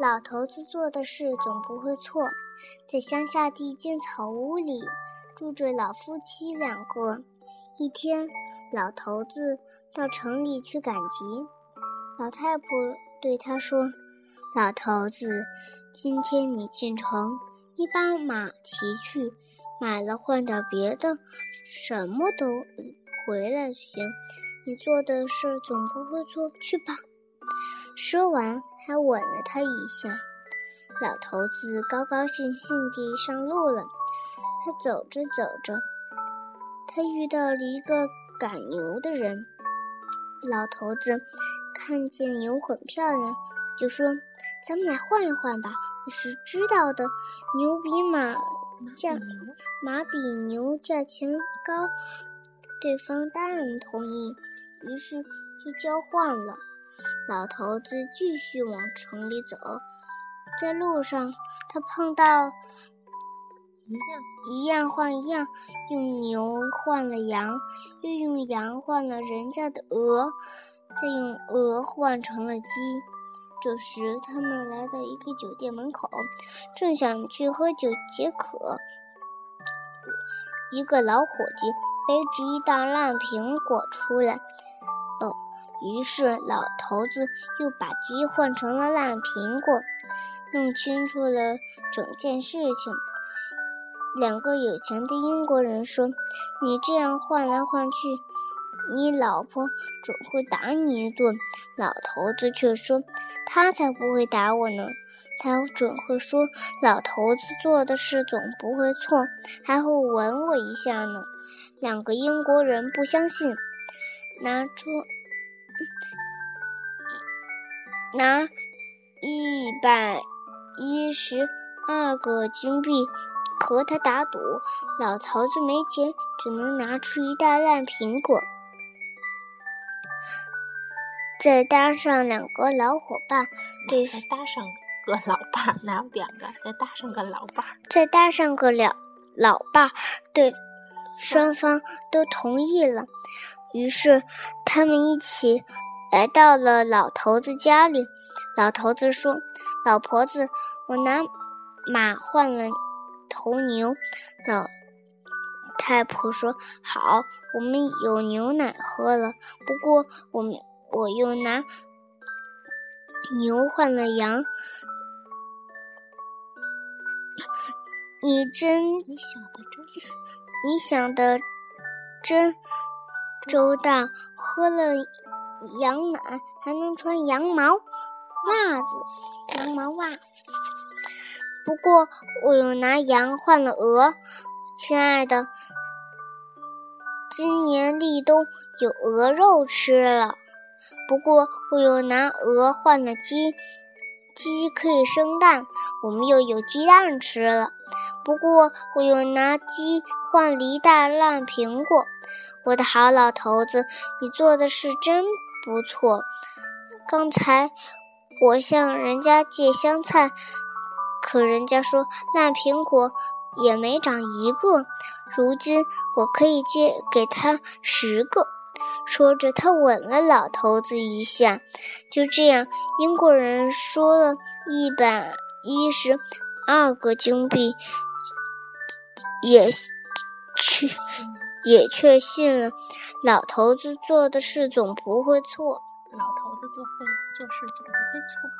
老头子做的事总不会错。在乡下的一间草屋里，住着老夫妻两个。一天，老头子到城里去赶集，老太婆对他说：“老头子，今天你进城，你把马骑去，买了换点别的，什么都回来行。你做的事总不会错，去吧。”说完，还吻了他一下。老头子高高兴兴地上路了。他走着走着，他遇到了一个赶牛的人。老头子看见牛很漂亮，就说：“咱们来换一换吧。”你是知道的，牛比马价，马比牛价钱高。对方当然同意，于是就交换了。老头子继续往城里走，在路上他碰到一样换一样，用牛换了羊，又用羊换了人家的鹅，再用鹅换成了鸡。这时，他们来到一个酒店门口，正想去喝酒解渴，一个老伙计背着一袋烂苹果出来。于是，老头子又把鸡换成了烂苹果，弄清楚了整件事情。两个有钱的英国人说：“你这样换来换去，你老婆准会打你一顿。”老头子却说：“他才不会打我呢，他准会说老头子做的事总不会错，还会吻我一下呢。”两个英国人不相信，拿出。拿一百一十二个金币和他打赌，老头子没钱，只能拿出一袋烂苹果。再搭上两个老伙伴，对，再搭上个老伴，哪有两个？再搭上个老伴，再搭上个老老伴，对，双方都同意了。于是他们一起。来到了老头子家里，老头子说：“老婆子，我拿马换了头牛。”老太婆说：“好，我们有牛奶喝了。不过，我们我又拿牛换了羊。你真，你想的真，你想的真周到，喝了。”羊奶还能穿羊毛袜子，羊毛袜子。不过我又拿羊换了鹅，亲爱的，今年立冬有鹅肉吃了。不过我又拿鹅换了鸡，鸡可以生蛋，我们又有鸡蛋吃了。不过我又拿鸡换了一袋烂苹果。我的好老头子，你做的是真。不错，刚才我向人家借香菜，可人家说烂苹果也没长一个。如今我可以借给他十个。说着，他吻了老头子一下。就这样，英国人说了一百一十二个金币，也确。也确信了，老头子做的事总不会错。老头子做会做事总不会错。